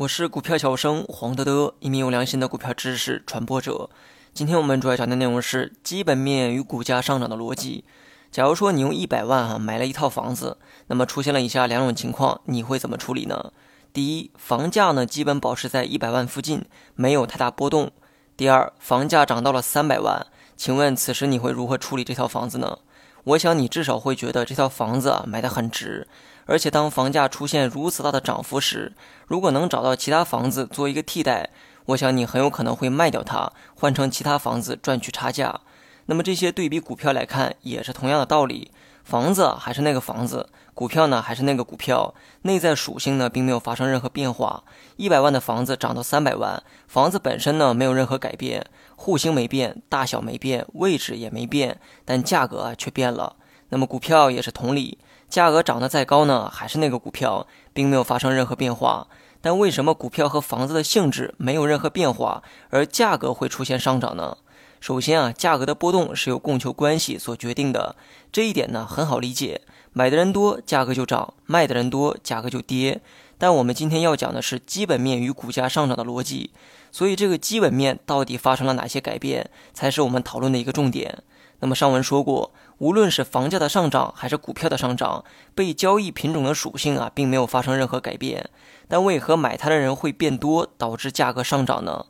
我是股票小生黄德德，一名有良心的股票知识传播者。今天我们主要讲的内容是基本面与股价上涨的逻辑。假如说你用一百万哈买了一套房子，那么出现了以下两种情况，你会怎么处理呢？第一，房价呢基本保持在一百万附近，没有太大波动。第二，房价涨到了三百万，请问此时你会如何处理这套房子呢？我想你至少会觉得这套房子啊买得很值。而且当房价出现如此大的涨幅时，如果能找到其他房子做一个替代，我想你很有可能会卖掉它，换成其他房子赚取差价。那么这些对比股票来看也是同样的道理，房子还是那个房子，股票呢还是那个股票，内在属性呢并没有发生任何变化。一百万的房子涨到三百万，房子本身呢没有任何改变，户型没变，大小没变，位置也没变，但价格却变了。那么股票也是同理。价格涨得再高呢，还是那个股票，并没有发生任何变化。但为什么股票和房子的性质没有任何变化，而价格会出现上涨呢？首先啊，价格的波动是由供求关系所决定的，这一点呢很好理解。买的人多，价格就涨；卖的人多，价格就跌。但我们今天要讲的是基本面与股价上涨的逻辑，所以这个基本面到底发生了哪些改变，才是我们讨论的一个重点。那么上文说过，无论是房价的上涨还是股票的上涨，被交易品种的属性啊，并没有发生任何改变。但为何买它的人会变多，导致价格上涨呢？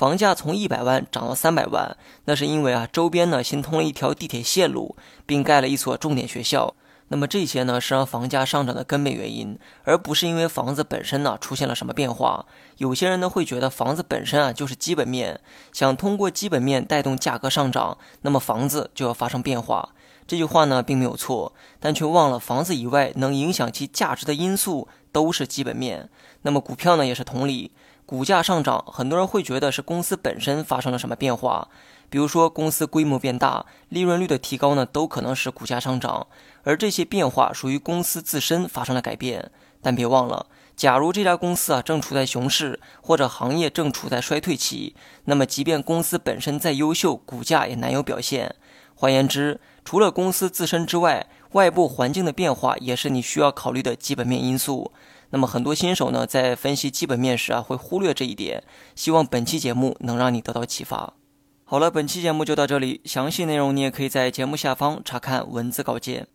房价从一百万涨到三百万，那是因为啊，周边呢新通了一条地铁线路，并盖了一所重点学校。那么这些呢是让房价上涨的根本原因，而不是因为房子本身呢出现了什么变化。有些人呢会觉得房子本身啊就是基本面，想通过基本面带动价格上涨，那么房子就要发生变化。这句话呢并没有错，但却忘了房子以外能影响其价值的因素都是基本面。那么股票呢也是同理，股价上涨，很多人会觉得是公司本身发生了什么变化。比如说，公司规模变大，利润率的提高呢，都可能使股价上涨。而这些变化属于公司自身发生了改变。但别忘了，假如这家公司啊正处在熊市，或者行业正处在衰退期，那么即便公司本身再优秀，股价也难有表现。换言之，除了公司自身之外，外部环境的变化也是你需要考虑的基本面因素。那么很多新手呢，在分析基本面时啊，会忽略这一点。希望本期节目能让你得到启发。好了，本期节目就到这里，详细内容你也可以在节目下方查看文字稿件。